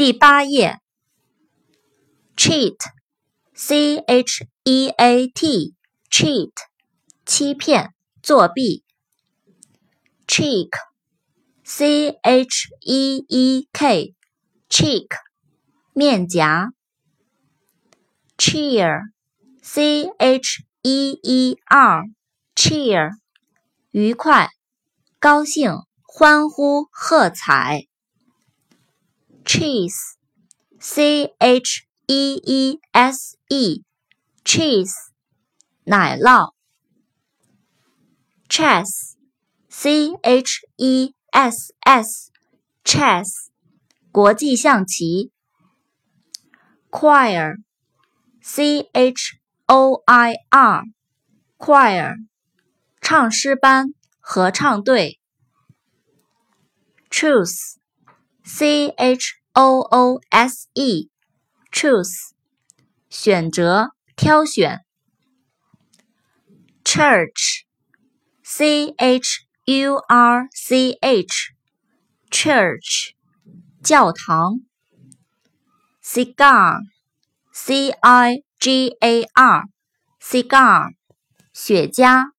第八页，cheat，c h e a t，cheat，欺骗、作弊。cheek，c h e e k，cheek，面颊。cheer，c h e e r，cheer，愉快、高兴、欢呼、喝彩。cheese, c h e e s e, cheese, 奶酪。chess, c h e s s, chess, 国际象棋。choir, c h o i r, choir, 唱诗班、合唱队。choose, c h O O S E，choose，选择、挑选。Church，C H U R C H，church，教堂。Cigar，C I G A R，cigar，雪茄。